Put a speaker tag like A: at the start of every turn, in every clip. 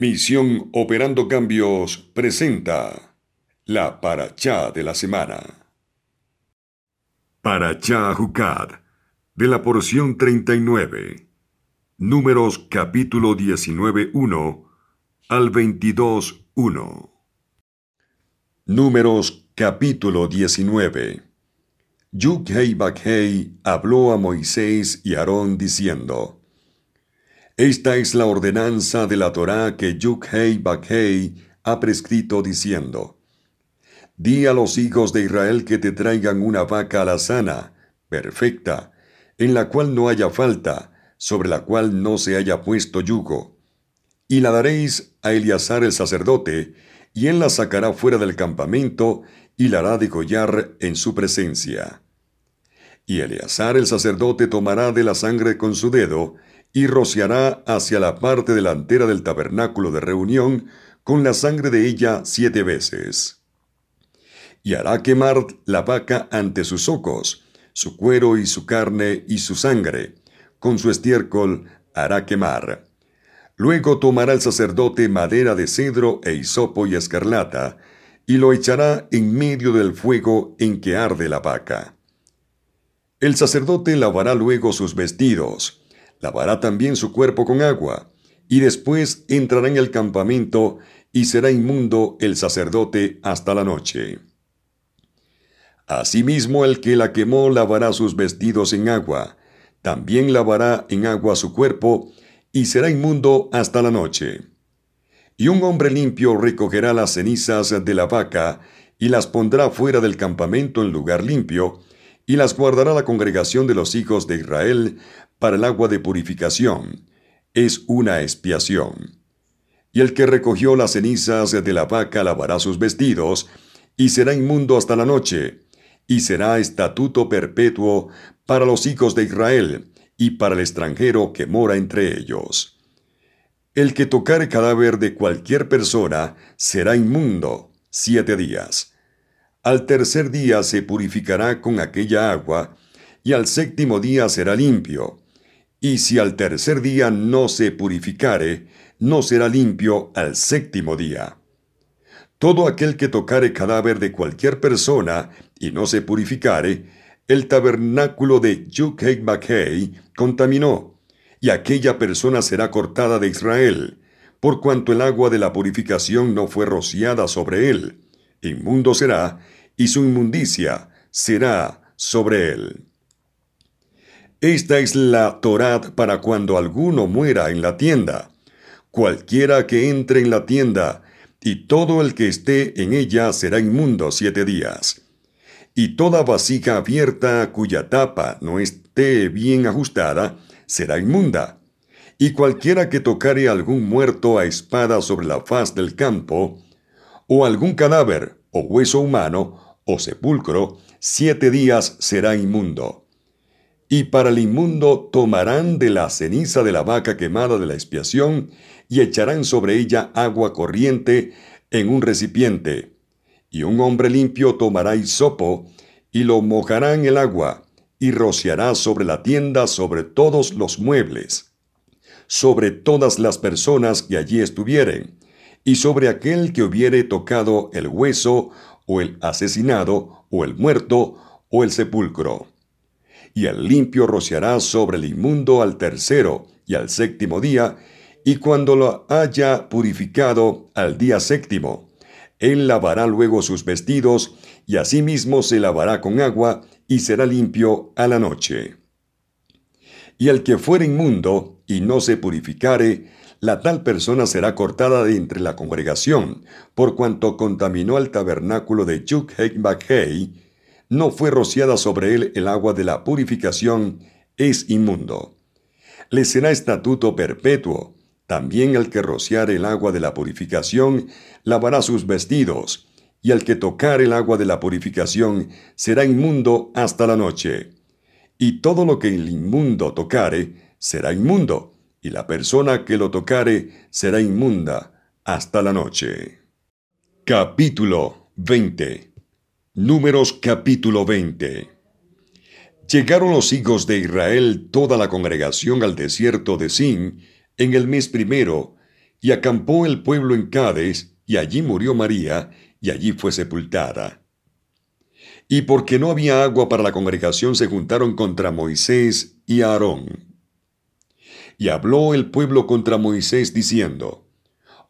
A: Misión Operando Cambios presenta la Parachá de la semana. Parachá Jucad, de la porción 39, números capítulo 19.1 al 22.1. Números capítulo 19. Yuk-hei Bakhei habló a Moisés y Aarón diciendo, esta es la ordenanza de la Torá que Yuk-hei Bakhei ha prescrito diciendo: Di a los hijos de Israel que te traigan una vaca alazana, perfecta, en la cual no haya falta, sobre la cual no se haya puesto yugo. Y la daréis a Eleazar el sacerdote, y él la sacará fuera del campamento y la hará degollar en su presencia. Y Eleazar el sacerdote tomará de la sangre con su dedo, y rociará hacia la parte delantera del tabernáculo de reunión con la sangre de ella siete veces. Y hará quemar la vaca ante sus ojos, su cuero y su carne y su sangre, con su estiércol hará quemar. Luego tomará el sacerdote madera de cedro e hisopo y escarlata, y lo echará en medio del fuego en que arde la vaca. El sacerdote lavará luego sus vestidos, lavará también su cuerpo con agua, y después entrará en el campamento y será inmundo el sacerdote hasta la noche. Asimismo el que la quemó lavará sus vestidos en agua, también lavará en agua su cuerpo, y será inmundo hasta la noche. Y un hombre limpio recogerá las cenizas de la vaca, y las pondrá fuera del campamento en lugar limpio, y las guardará la congregación de los hijos de Israel para el agua de purificación. Es una expiación. Y el que recogió las cenizas de la vaca lavará sus vestidos, y será inmundo hasta la noche, y será estatuto perpetuo para los hijos de Israel, y para el extranjero que mora entre ellos. El que tocare cadáver de cualquier persona será inmundo siete días. Al tercer día se purificará con aquella agua, y al séptimo día será limpio, y si al tercer día no se purificare, no será limpio al séptimo día. Todo aquel que tocare cadáver de cualquier persona y no se purificare, el tabernáculo de Yukhei contaminó, y aquella persona será cortada de Israel, por cuanto el agua de la purificación no fue rociada sobre él. Inmundo será, y su inmundicia será sobre él. Esta es la Torad para cuando alguno muera en la tienda. Cualquiera que entre en la tienda, y todo el que esté en ella será inmundo siete días. Y toda vasija abierta cuya tapa no esté bien ajustada, será inmunda. Y cualquiera que tocare algún muerto a espada sobre la faz del campo, o algún cadáver, o hueso humano, o sepulcro, siete días será inmundo y para el inmundo tomarán de la ceniza de la vaca quemada de la expiación y echarán sobre ella agua corriente en un recipiente. Y un hombre limpio tomará hisopo y lo mojará en el agua y rociará sobre la tienda sobre todos los muebles, sobre todas las personas que allí estuvieren, y sobre aquel que hubiere tocado el hueso o el asesinado o el muerto o el sepulcro y el limpio rociará sobre el inmundo al tercero y al séptimo día, y cuando lo haya purificado al día séptimo, él lavará luego sus vestidos, y asimismo se lavará con agua, y será limpio a la noche. Y el que fuere inmundo y no se purificare, la tal persona será cortada de entre la congregación, por cuanto contaminó el tabernáculo de Chuk no fue rociada sobre él el agua de la purificación, es inmundo. Le será estatuto perpetuo. También el que rociare el agua de la purificación lavará sus vestidos, y el que tocar el agua de la purificación será inmundo hasta la noche. Y todo lo que el inmundo tocare será inmundo, y la persona que lo tocare será inmunda hasta la noche. Capítulo 20 Números capítulo 20 Llegaron los hijos de Israel toda la congregación al desierto de Sin en el mes primero, Y acampó el pueblo en Cades, y allí murió María, y allí fue sepultada. Y porque no había agua para la congregación, se juntaron contra Moisés y Aarón. Y habló el pueblo contra Moisés diciendo,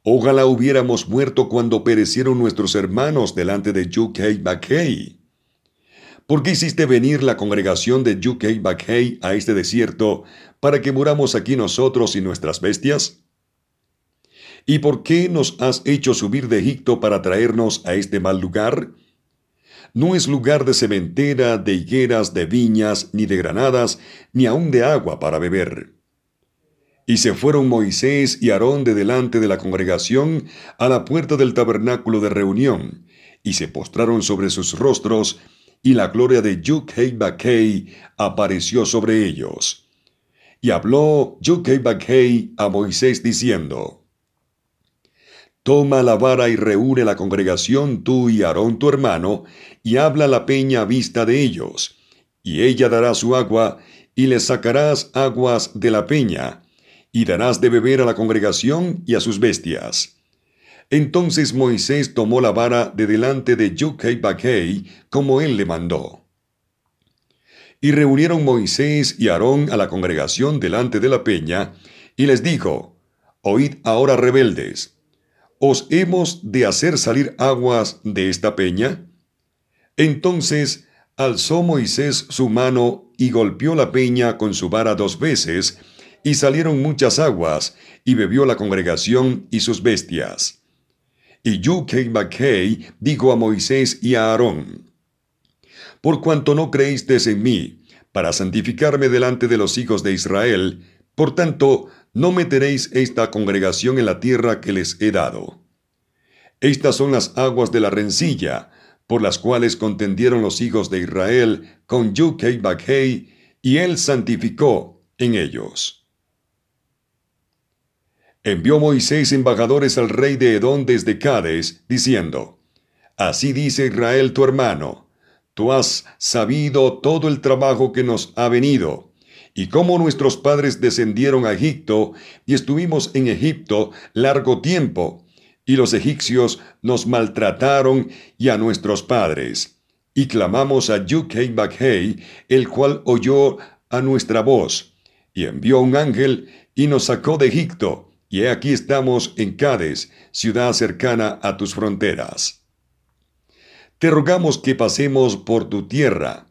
A: Ojalá hubiéramos muerto cuando perecieron nuestros hermanos delante de Yukei Bakei. ¿Por qué hiciste venir la congregación de Yukei Bakei a este desierto para que muramos aquí nosotros y nuestras bestias? ¿Y por qué nos has hecho subir de Egipto para traernos a este mal lugar? No es lugar de cementera, de higueras, de viñas, ni de granadas, ni aun de agua para beber. Y se fueron Moisés y Aarón de delante de la congregación a la puerta del tabernáculo de reunión, y se postraron sobre sus rostros, y la gloria de Yukhei apareció sobre ellos. Y habló Yukhei a Moisés diciendo, Toma la vara y reúne la congregación tú y Aarón tu hermano, y habla la peña a vista de ellos, y ella dará su agua, y le sacarás aguas de la peña, y darás de beber a la congregación y a sus bestias. Entonces Moisés tomó la vara de delante de Bakei, como él le mandó. Y reunieron Moisés y Aarón a la congregación delante de la peña, y les dijo, Oíd ahora rebeldes, ¿os hemos de hacer salir aguas de esta peña? Entonces alzó Moisés su mano y golpeó la peña con su vara dos veces, y salieron muchas aguas, y bebió la congregación y sus bestias. Y Bakei dijo a Moisés y a Aarón, Por cuanto no creísteis en mí, para santificarme delante de los hijos de Israel, por tanto, no meteréis esta congregación en la tierra que les he dado. Estas son las aguas de la rencilla, por las cuales contendieron los hijos de Israel con Yukei y él santificó en ellos. Envió Moisés embajadores al rey de Edom desde Cades, diciendo, Así dice Israel tu hermano, tú has sabido todo el trabajo que nos ha venido, y cómo nuestros padres descendieron a Egipto, y estuvimos en Egipto largo tiempo, y los egipcios nos maltrataron y a nuestros padres. Y clamamos a Yukhei Bakhei, el cual oyó a nuestra voz, y envió un ángel y nos sacó de Egipto, y aquí estamos en Cades, ciudad cercana a tus fronteras. Te rogamos que pasemos por tu tierra.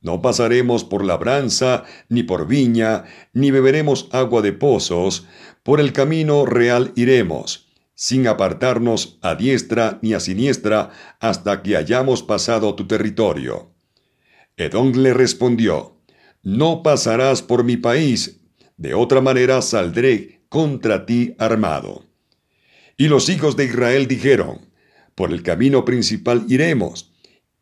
A: No pasaremos por labranza, ni por viña, ni beberemos agua de pozos, por el camino real iremos, sin apartarnos a diestra ni a siniestra hasta que hayamos pasado tu territorio. Edom le respondió, No pasarás por mi país, de otra manera saldré contra ti armado. Y los hijos de Israel dijeron, por el camino principal iremos,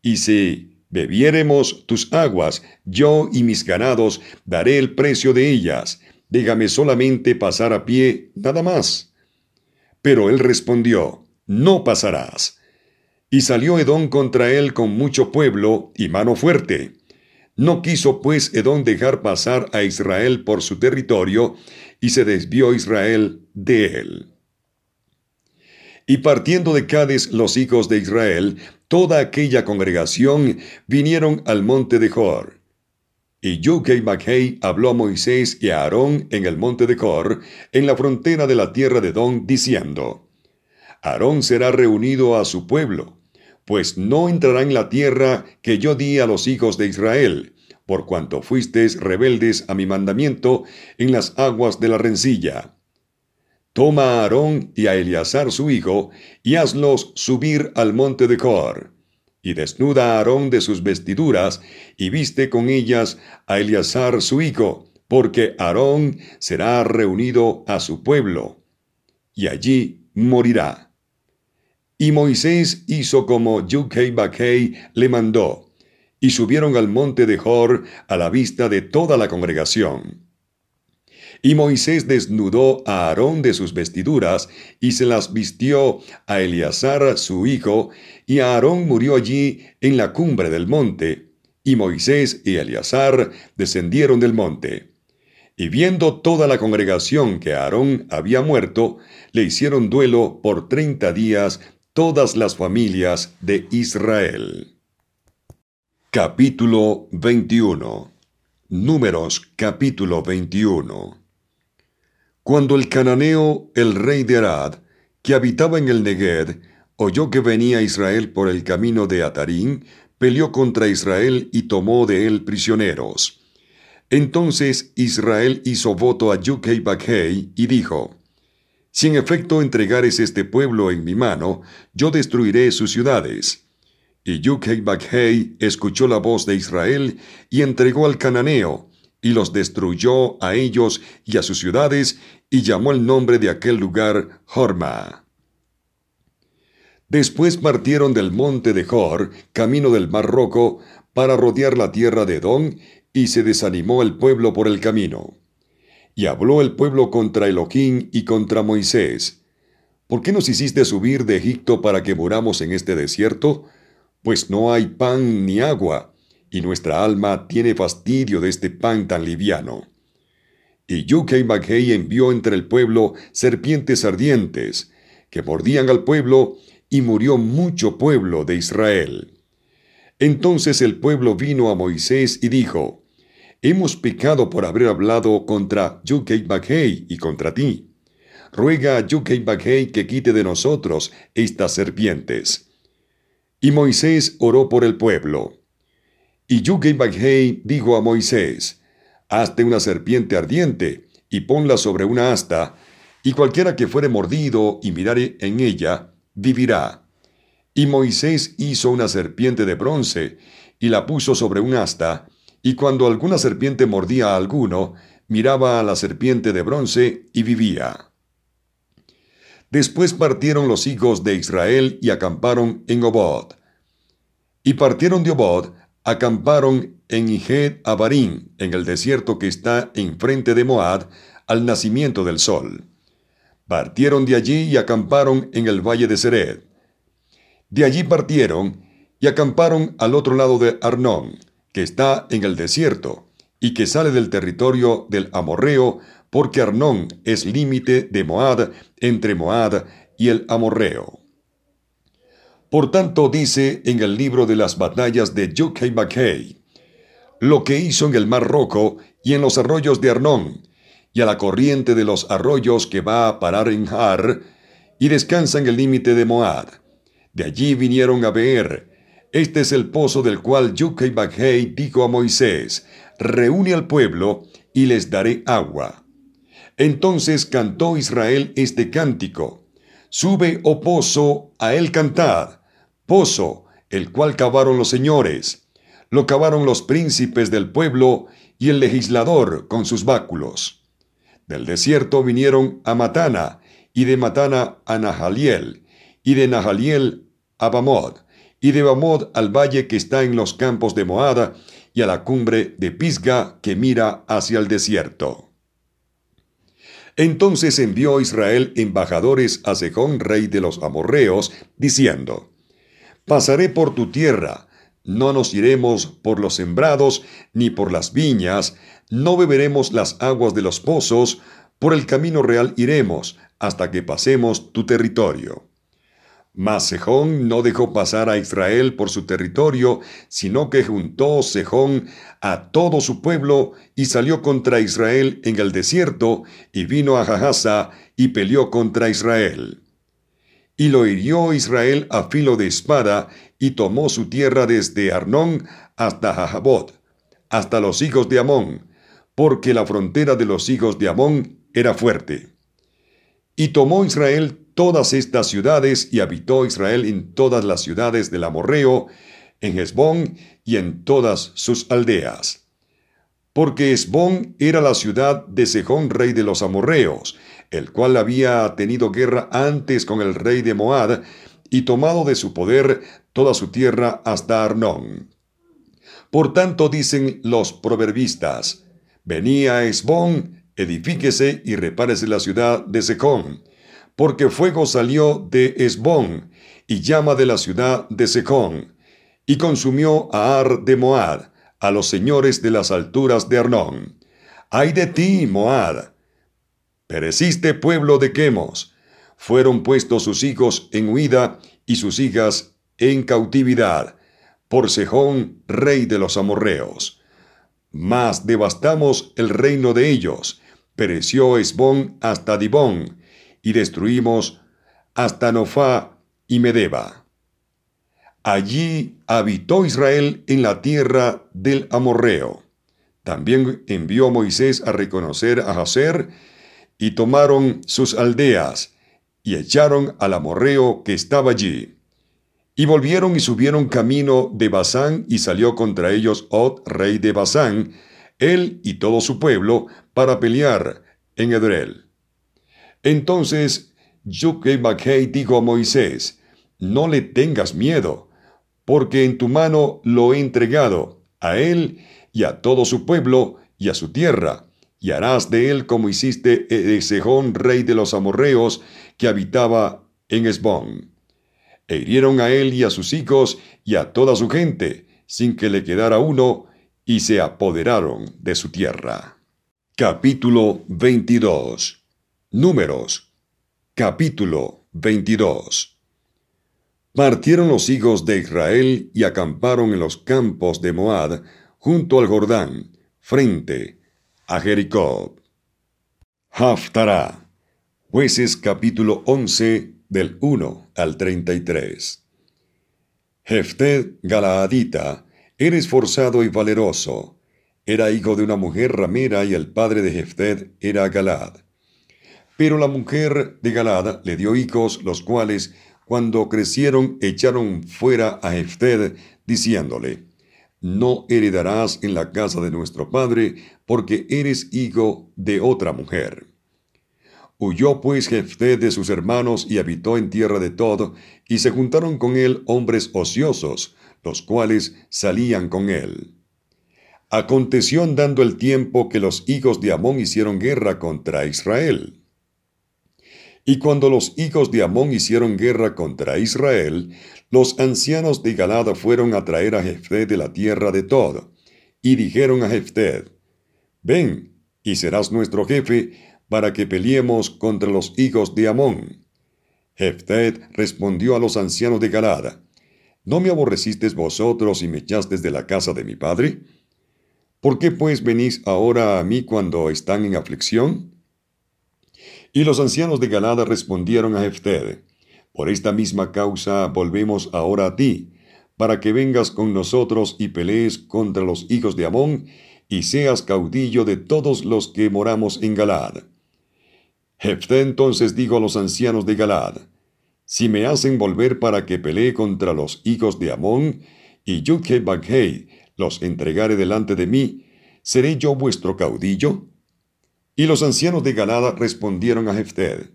A: y si bebiéremos tus aguas, yo y mis ganados daré el precio de ellas, déjame solamente pasar a pie, nada más. Pero él respondió, no pasarás. Y salió Edom contra él con mucho pueblo y mano fuerte. No quiso pues Edom dejar pasar a Israel por su territorio, y se desvió Israel de él. Y partiendo de Cades los hijos de Israel, toda aquella congregación vinieron al monte de Jor. Y Yukei Maghei habló a Moisés y a Aarón en el monte de Jor, en la frontera de la tierra de Don, diciendo, Aarón será reunido a su pueblo, pues no entrará en la tierra que yo di a los hijos de Israel, por cuanto fuisteis rebeldes a mi mandamiento en las aguas de la rencilla. Toma a Aarón y a Eleazar su hijo, y hazlos subir al monte de Cor. Y desnuda a Aarón de sus vestiduras, y viste con ellas a Eleazar su hijo, porque Aarón será reunido a su pueblo, y allí morirá. Y Moisés hizo como Yukei Bakei le mandó, y subieron al monte de Jor a la vista de toda la congregación. Y Moisés desnudó a Aarón de sus vestiduras y se las vistió a Eleazar su hijo, y Aarón murió allí en la cumbre del monte, y Moisés y Eleazar descendieron del monte. Y viendo toda la congregación que Aarón había muerto, le hicieron duelo por treinta días todas las familias de Israel. Capítulo 21 Números capítulo 21 Cuando el cananeo, el rey de Arad, que habitaba en el Negued, oyó que venía Israel por el camino de Atarín, peleó contra Israel y tomó de él prisioneros. Entonces Israel hizo voto a Yukei Bakhei y dijo, Si en efecto entregares este pueblo en mi mano, yo destruiré sus ciudades. Y Yukei escuchó la voz de Israel y entregó al cananeo, y los destruyó a ellos y a sus ciudades, y llamó el nombre de aquel lugar Horma. Después partieron del monte de Hor, camino del mar Rojo, para rodear la tierra de Edom, y se desanimó el pueblo por el camino. Y habló el pueblo contra Elohim y contra Moisés. ¿Por qué nos hiciste subir de Egipto para que muramos en este desierto? Pues no hay pan ni agua, y nuestra alma tiene fastidio de este pan tan liviano. Y Yukei Maghei envió entre el pueblo serpientes ardientes, que mordían al pueblo, y murió mucho pueblo de Israel. Entonces el pueblo vino a Moisés y dijo, Hemos pecado por haber hablado contra Yukei Baghei y contra ti. Ruega a Yukei Baghei que quite de nosotros estas serpientes. Y Moisés oró por el pueblo. Y Baghei dijo a Moisés, Hazte una serpiente ardiente y ponla sobre una asta, y cualquiera que fuere mordido y mirare en ella, vivirá. Y Moisés hizo una serpiente de bronce, y la puso sobre un asta, y cuando alguna serpiente mordía a alguno, miraba a la serpiente de bronce y vivía. Después partieron los hijos de Israel y acamparon en Obod. Y partieron de Obod, acamparon en Ihed Abarim, en el desierto que está enfrente de Moab, al nacimiento del sol. Partieron de allí y acamparon en el valle de Sered. De allí partieron y acamparon al otro lado de Arnón, que está en el desierto, y que sale del territorio del Amorreo, porque Arnón es límite de Moab entre Moab y el Amorreo. Por tanto, dice en el libro de las batallas de Bakhei, lo que hizo en el Mar Rojo y en los arroyos de Arnón, y a la corriente de los arroyos que va a parar en Har, y descansa en el límite de Moab. De allí vinieron a ver, este es el pozo del cual Yukei dijo a Moisés, reúne al pueblo y les daré agua. Entonces cantó Israel este cántico, Sube, oh pozo, a él cantad, pozo, el cual cavaron los señores, lo cavaron los príncipes del pueblo y el legislador con sus báculos. Del desierto vinieron a Matana, y de Matana a Nahaliel, y de Nahaliel a Bamod, y de Bamod al valle que está en los campos de Moada, y a la cumbre de Pisga que mira hacia el desierto. Entonces envió Israel embajadores a Sejón, rey de los amorreos, diciendo, Pasaré por tu tierra, no nos iremos por los sembrados, ni por las viñas, no beberemos las aguas de los pozos, por el camino real iremos, hasta que pasemos tu territorio. Mas Sejón no dejó pasar a Israel por su territorio, sino que juntó Sejón a todo su pueblo y salió contra Israel en el desierto, y vino a Jahasa y peleó contra Israel. Y lo hirió Israel a filo de espada, y tomó su tierra desde Arnón hasta Jajabot, hasta los hijos de Amón, porque la frontera de los hijos de Amón era fuerte. Y tomó Israel todas estas ciudades y habitó Israel en todas las ciudades del Amorreo, en Hezbón y en todas sus aldeas. Porque Hezbón era la ciudad de Sejón, rey de los amorreos, el cual había tenido guerra antes con el rey de Moab y tomado de su poder toda su tierra hasta Arnón. Por tanto dicen los proverbistas, venía Hezbón edifíquese y repárese la ciudad de Secón, porque fuego salió de Esbón y llama de la ciudad de Secón, y consumió a Ar de Moab, a los señores de las alturas de Arnón. ¡Ay de ti, Moab! Pereciste pueblo de Quemos. Fueron puestos sus hijos en huida y sus hijas en cautividad por Sejón, rey de los amorreos. Mas devastamos el reino de ellos. Pereció Esbón hasta Dibón, y destruimos hasta Nofá y Medeba. Allí habitó Israel en la tierra del amorreo. También envió Moisés a reconocer a Jaser, y tomaron sus aldeas, y echaron al amorreo que estaba allí. Y volvieron y subieron camino de Basán, y salió contra ellos Od, rey de Basán, él y todo su pueblo, para pelear en Edrel. Entonces Yuke dijo a Moisés, No le tengas miedo, porque en tu mano lo he entregado, a él y a todo su pueblo y a su tierra, y harás de él como hiciste de Sejón, rey de los amorreos, que habitaba en Esbón e hirieron a él y a sus hijos y a toda su gente, sin que le quedara uno, y se apoderaron de su tierra. Capítulo 22 Números Capítulo 22 Partieron los hijos de Israel y acamparon en los campos de Moab, junto al Jordán, frente a Jericó. Haftará. Jueces capítulo 11 del 1 al 33. Jefted Galaadita era esforzado y valeroso. Era hijo de una mujer ramera y el padre de Jefted era Galad. Pero la mujer de Galad le dio hijos, los cuales, cuando crecieron, echaron fuera a Jefted, diciéndole, No heredarás en la casa de nuestro padre, porque eres hijo de otra mujer. Huyó pues Jefté de sus hermanos y habitó en tierra de Tod, y se juntaron con él hombres ociosos, los cuales salían con él. Aconteció andando el tiempo que los hijos de Amón hicieron guerra contra Israel. Y cuando los hijos de Amón hicieron guerra contra Israel, los ancianos de Galada fueron a traer a Jefté de la tierra de Tod, y dijeron a Jefté, Ven, y serás nuestro jefe, para que peleemos contra los hijos de Amón. Jeftet respondió a los ancianos de Galada, ¿No me aborrecisteis vosotros y me echasteis de la casa de mi padre? ¿Por qué pues venís ahora a mí cuando están en aflicción? Y los ancianos de Galada respondieron a Jefted, Por esta misma causa volvemos ahora a ti, para que vengas con nosotros y pelees contra los hijos de Amón, y seas caudillo de todos los que moramos en Galad. Jefté entonces dijo a los ancianos de Galad, Si me hacen volver para que pelee contra los hijos de Amón, y Yudhe los entregare delante de mí, ¿seré yo vuestro caudillo? Y los ancianos de Galad respondieron a Jefté,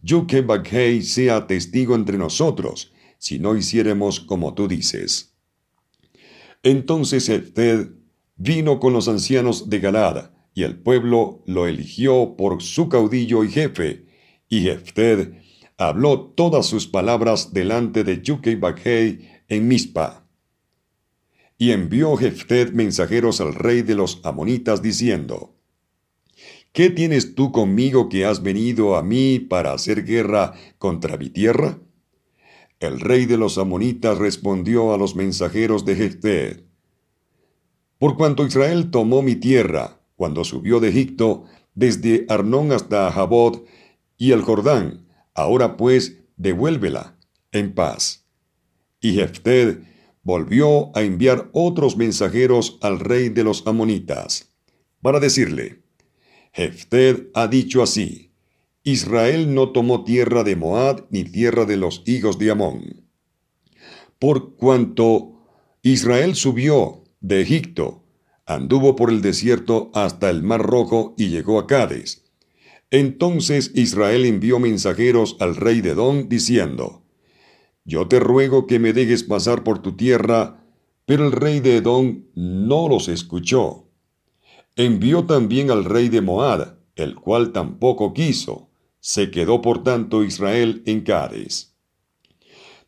A: Yudhe sea testigo entre nosotros, si no hiciéremos como tú dices. Entonces Jefté vino con los ancianos de Galad, y el pueblo lo eligió por su caudillo y jefe, y Jefted habló todas sus palabras delante de Yukei Bakhei en Mispa. Y envió Jefted mensajeros al rey de los amonitas diciendo, ¿Qué tienes tú conmigo que has venido a mí para hacer guerra contra mi tierra? El rey de los amonitas respondió a los mensajeros de Jefted, Por cuanto Israel tomó mi tierra, cuando subió de Egipto desde Arnón hasta Jabot y el Jordán. Ahora pues, devuélvela en paz. Y Jefted volvió a enviar otros mensajeros al rey de los amonitas, para decirle, Jefted ha dicho así, Israel no tomó tierra de Moab ni tierra de los hijos de Amón. Por cuanto Israel subió de Egipto anduvo por el desierto hasta el mar rojo y llegó a Cades. Entonces Israel envió mensajeros al rey de Edom diciendo, Yo te ruego que me dejes pasar por tu tierra, pero el rey de Edom no los escuchó. Envió también al rey de Moab, el cual tampoco quiso. Se quedó por tanto Israel en Cades.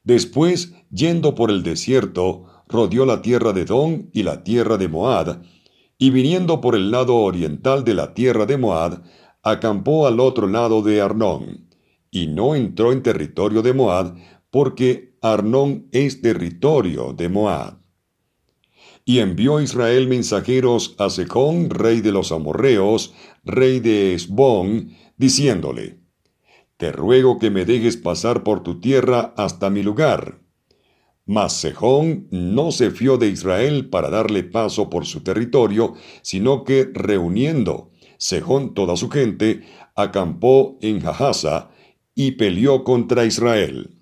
A: Después, yendo por el desierto, rodeó la tierra de Edom y la tierra de Moab, y viniendo por el lado oriental de la tierra de Moab, acampó al otro lado de Arnón, y no entró en territorio de Moab, porque Arnón es territorio de Moab. Y envió Israel mensajeros a Sejón, rey de los amorreos, rey de Esbón, diciéndole, Te ruego que me dejes pasar por tu tierra hasta mi lugar. Mas Sejón no se fió de Israel para darle paso por su territorio, sino que reuniendo Sejón toda su gente, acampó en Jahasa y peleó contra Israel.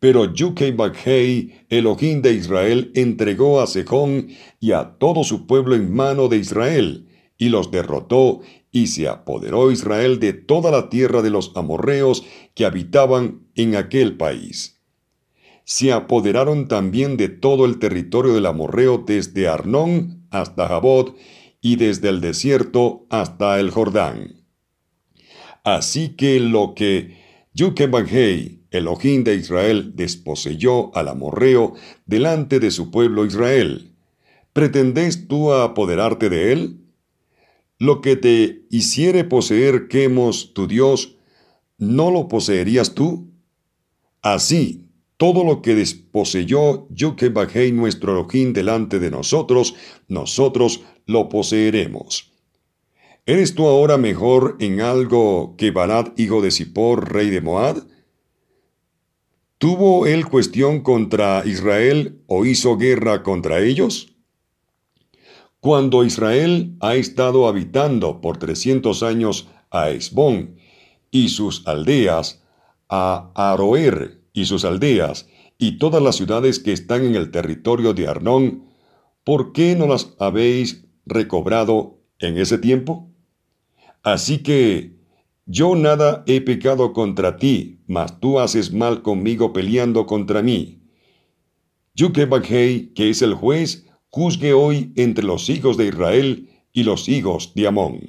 A: Pero Yukei Bakhei, Elohim de Israel, entregó a Sejón y a todo su pueblo en mano de Israel, y los derrotó, y se apoderó Israel de toda la tierra de los amorreos que habitaban en aquel país. Se apoderaron también de todo el territorio del amorreo desde Arnón hasta Jabot, y desde el desierto hasta el Jordán. Así que lo que Yukebanhei Elohim de Israel desposeyó al amorreo delante de su pueblo Israel. ¿Pretendés tú apoderarte de él? Lo que te hiciere poseer Quemos, tu Dios, ¿no lo poseerías tú? Así, todo lo que desposeyó Yukebanhei nuestro Elohim delante de nosotros, nosotros lo poseeremos. ¿Eres tú ahora mejor en algo que Balad, hijo de Zippor, rey de Moab? ¿Tuvo él cuestión contra Israel o hizo guerra contra ellos? Cuando Israel ha estado habitando por trescientos años a Esbón y sus aldeas, a Aroer y sus aldeas, y todas las ciudades que están en el territorio de Arnón, ¿por qué no las habéis recobrado en ese tiempo? Así que yo nada he pecado contra ti, mas tú haces mal conmigo peleando contra mí. Yukebakhei, que es el juez, juzgue hoy entre los hijos de Israel y los hijos de Amón.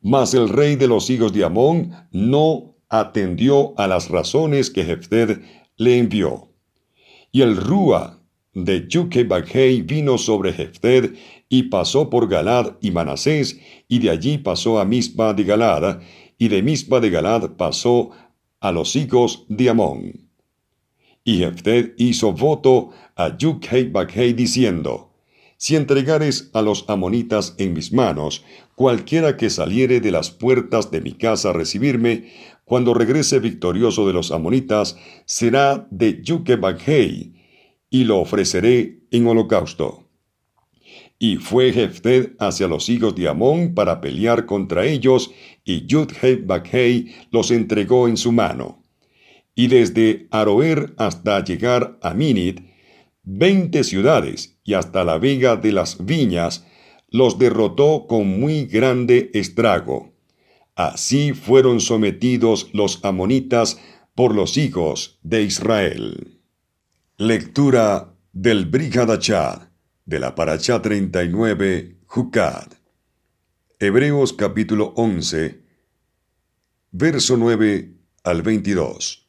A: Mas el rey de los hijos de Amón no atendió a las razones que Jefted le envió. Y el Rúa de Yukebakhei vino sobre Jefted y pasó por Galad y Manasés, y de allí pasó a Mispa de Galad, y de Mispa de Galad pasó a los hijos de Amón. Y Jefted hizo voto a Yukhei Bakhei diciendo, Si entregares a los amonitas en mis manos, cualquiera que saliere de las puertas de mi casa a recibirme, cuando regrese victorioso de los amonitas, será de Yukhei y lo ofreceré en holocausto. Y fue Jefted hacia los hijos de Amón para pelear contra ellos, y Yudheb Bakhei los entregó en su mano. Y desde Aroer hasta llegar a Minit, veinte ciudades, y hasta la vega de las viñas, los derrotó con muy grande estrago. Así fueron sometidos los amonitas por los hijos de Israel. Lectura del Brigadachad de la Parachá 39, Jukad. Hebreos capítulo 11, verso 9 al 22.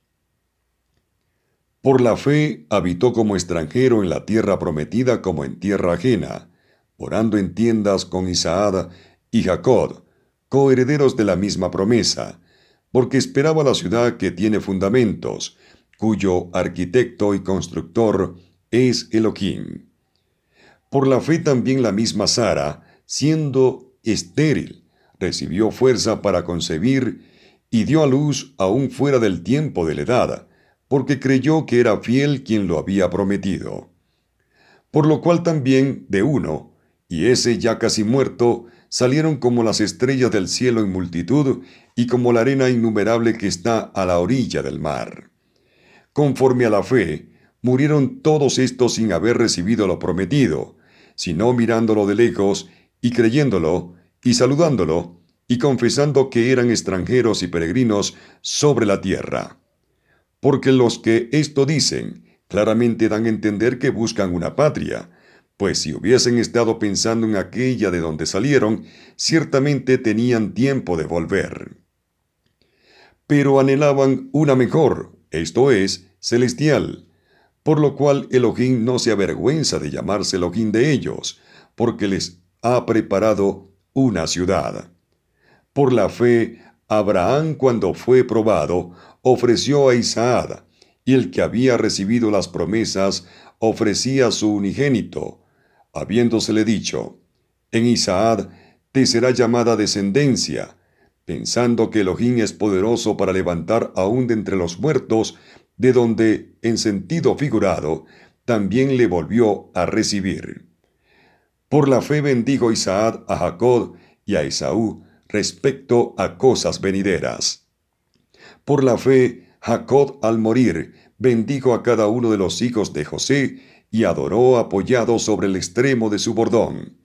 A: Por la fe habitó como extranjero en la tierra prometida como en tierra ajena, orando en tiendas con Isaac y Jacob, coherederos de la misma promesa, porque esperaba la ciudad que tiene fundamentos, cuyo arquitecto y constructor es Elohim. Por la fe también la misma Sara, siendo estéril, recibió fuerza para concebir y dio a luz aún fuera del tiempo de la edad, porque creyó que era fiel quien lo había prometido. Por lo cual también de uno, y ese ya casi muerto, salieron como las estrellas del cielo en multitud y como la arena innumerable que está a la orilla del mar. Conforme a la fe, murieron todos estos sin haber recibido lo prometido, sino mirándolo de lejos y creyéndolo y saludándolo y confesando que eran extranjeros y peregrinos sobre la tierra. Porque los que esto dicen claramente dan a entender que buscan una patria, pues si hubiesen estado pensando en aquella de donde salieron, ciertamente tenían tiempo de volver. Pero anhelaban una mejor, esto es, celestial, por lo cual Elohim no se avergüenza de llamarse Elohim de ellos, porque les ha preparado una ciudad. Por la fe, Abraham cuando fue probado, ofreció a Isaac, y el que había recibido las promesas ofrecía su unigénito, habiéndosele dicho, en Isaac te será llamada descendencia, pensando que Elohim es poderoso para levantar aún de entre los muertos, de donde, en sentido figurado, también le volvió a recibir. Por la fe bendijo Isaac a Jacob y a Esaú respecto a cosas venideras. Por la fe, Jacob al morir bendijo a cada uno de los hijos de José y adoró apoyado sobre el extremo de su bordón.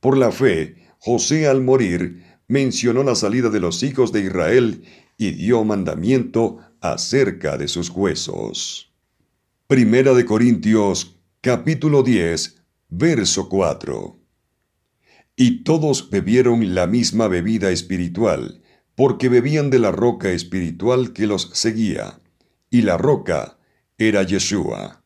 A: Por la fe, José al morir mencionó la salida de los hijos de Israel y dio mandamiento acerca de sus huesos. Primera de Corintios capítulo 10 verso 4 Y todos bebieron la misma bebida espiritual, porque bebían de la roca espiritual que los seguía, y la roca era Yeshua.